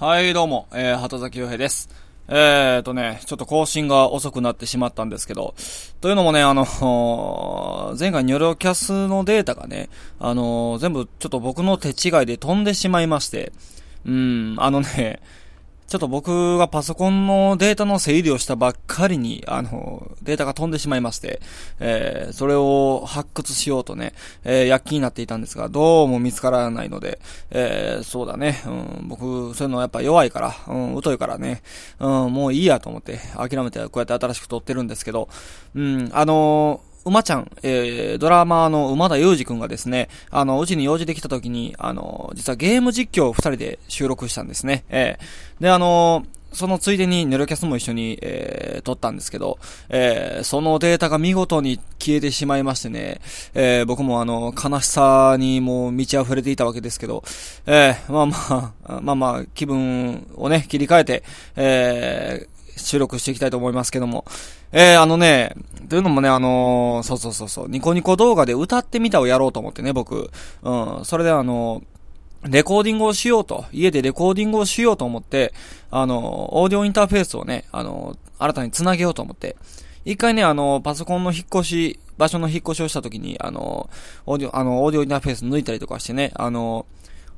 はい、どうも、えー、畑崎洋平です。えーとね、ちょっと更新が遅くなってしまったんですけど、というのもね、あの、前回ニョロキャスのデータがね、あの、全部ちょっと僕の手違いで飛んでしまいまして、うん、あのね、ちょっと僕がパソコンのデータの整理をしたばっかりに、あの、データが飛んでしまいまして、えー、それを発掘しようとね、えー、躍起になっていたんですが、どうも見つからないので、えー、そうだね、うん、僕、そういうのはやっぱ弱いから、うん、疎いからね、うん、もういいやと思って、諦めてこうやって新しく撮ってるんですけど、うん、あのー馬ちゃん、えー、ドラマーの馬田祐二くんがですね、あの、うちに用事できた時に、あの、実はゲーム実況を二人で収録したんですね。えー、で、あのそのついでにネロキャスも一緒に、えー、撮ったんですけど、えー、そのデータが見事に消えてしまいましてね、えー、僕もあの、悲しさにもう満ち溢れていたわけですけど、えー、まあまあ、まあまあ、気分をね、切り替えて、えー、収録していきたいと思いますけども。えー、あのね、というのもね、あのー、そうそうそうそう、ニコニコ動画で歌ってみたをやろうと思ってね、僕。うん、それであのー、レコーディングをしようと、家でレコーディングをしようと思って、あの、オーディオインターフェースをね、あの新たに繋げようと思って、一回ね、あの、パソコンの引っ越し、場所の引っ越しをした時に、あの、オーディオ、あの、オーディオインターフェース抜いたりとかしてね、あの、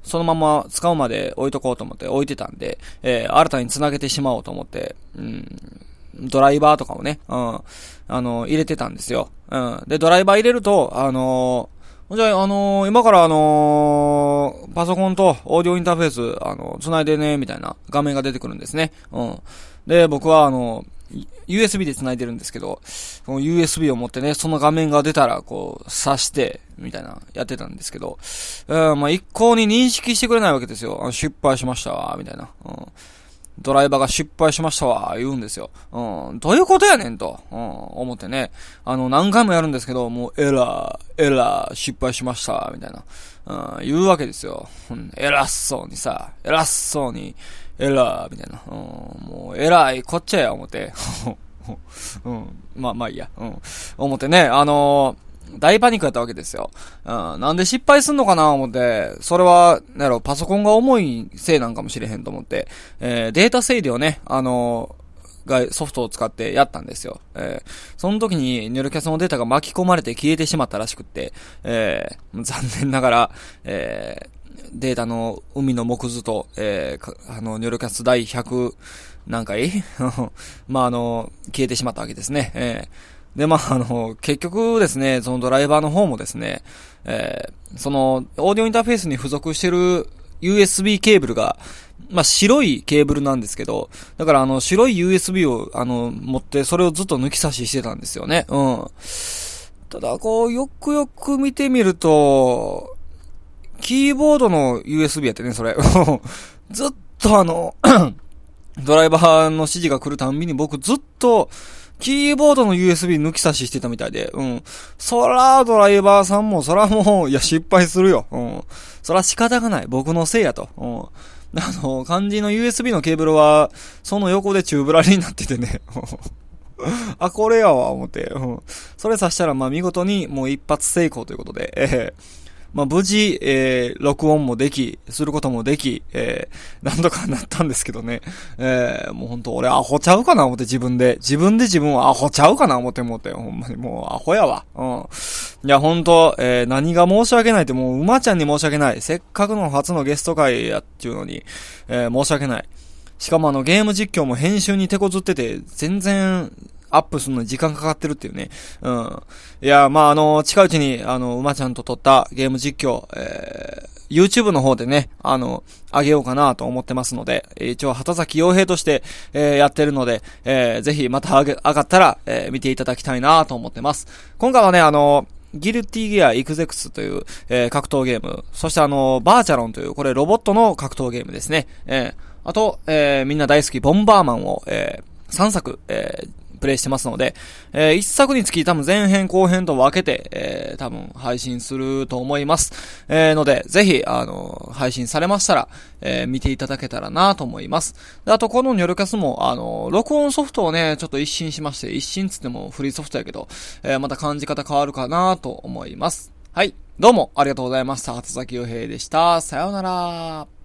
そのまま使うまで置いとこうと思って置いてたんで、えー、新たに繋げてしまおうと思って、うん、ドライバーとかをね、うん、あの、入れてたんですよ。うん。で、ドライバー入れると、あのー、じゃあ、あのー、今からあのー、パソコンとオーディオインターフェース、あの、繋いでね、みたいな画面が出てくるんですね。うん。で、僕はあの、USB で繋いでるんですけど、この USB を持ってね、その画面が出たら、こう、挿して、みたいな、やってたんですけど、うん、まあ、一向に認識してくれないわけですよ。あ失敗しましたわ、みたいな。うん。ドライバーが失敗しましたわ、言うんですよ。うん。どういうことやねんと、うん、思ってね。あの、何回もやるんですけど、もう、エラー、エラー、失敗しました、みたいな。うん、言うわけですよ。うん、偉そうにさ、偉そうに、エラー、みたいな。うん、もう、偉い、こっちゃや、思って。うん、まあ、まあいいや。うん。思ってね、あのー大パニックやったわけですよ。うん。なんで失敗すんのかな思って、それは、なんやろ、パソコンが重いせいなんかもしれへんと思って、えー、データ整理をね、あのー、が、ソフトを使ってやったんですよ。えー、その時に、ニュルキャスのデータが巻き込まれて消えてしまったらしくって、えー、残念ながら、えー、データの海の木図と、えー、あの、ニョルキャス第100何回まあ、あの、消えてしまったわけですね。えー、で、まあ、あの、結局ですね、そのドライバーの方もですね、えー、その、オーディオインターフェースに付属してる USB ケーブルが、まあ、白いケーブルなんですけど、だからあの、白い USB を、あの、持って、それをずっと抜き差ししてたんですよね。うん。ただ、こう、よくよく見てみると、キーボードの USB やってね、それ。ずっとあの ドライバーの指示が来るたんびに僕ずっと、キーボードの USB 抜き差ししてたみたいで、うん。そら、ドライバーさんも、そらもう、いや、失敗するよ。うん。そら仕方がない。僕のせいやと。うん。あの、漢字の USB のケーブルは、その横でチューブラリになっててね。あ、これやわ、思って。うん。それさしたら、まあ、見事に、もう一発成功ということで、えーまあ、無事、えー、録音もでき、することもでき、えー、なんとかなったんですけどね。えー、もうほんと俺アホちゃうかな思って自分で。自分で自分はアホちゃうかな思って思って。ほんまにもうアホやわ。うん。いや、ほんと、えー、何が申し訳ないってもう馬ちゃんに申し訳ない。せっかくの初のゲスト会やっていうのに、えー、申し訳ない。しかもあの、ゲーム実況も編集に手こずってて、全然、アップするのに時間かかってるっていうね。うん。いや、まあ、あの、近いうちに、あの、馬ちゃんと撮ったゲーム実況、えー、YouTube の方でね、あの、あげようかなと思ってますので、一応、畑崎洋平として、えー、やってるので、えー、ぜひまた上げ、上がったら、えー、見ていただきたいなと思ってます。今回はね、あの、ギルティギアイクゼクスという、えー、格闘ゲーム、そしてあの、バーチャロンという、これロボットの格闘ゲームですね。えー、あと、えー、みんな大好きボンバーマンを、えー、3作、えー、プレイしてますので、えー、一作につき多分前編後編と分けて、えー、多分配信すると思います。えー、ので、ぜひ、あの、配信されましたら、えー、見ていただけたらなと思います。で、あと、このニョルキャスも、あの、録音ソフトをね、ちょっと一新しまして、一新つってもフリーソフトやけど、えー、また感じ方変わるかなと思います。はい。どうもありがとうございました。初崎洋平でした。さようなら。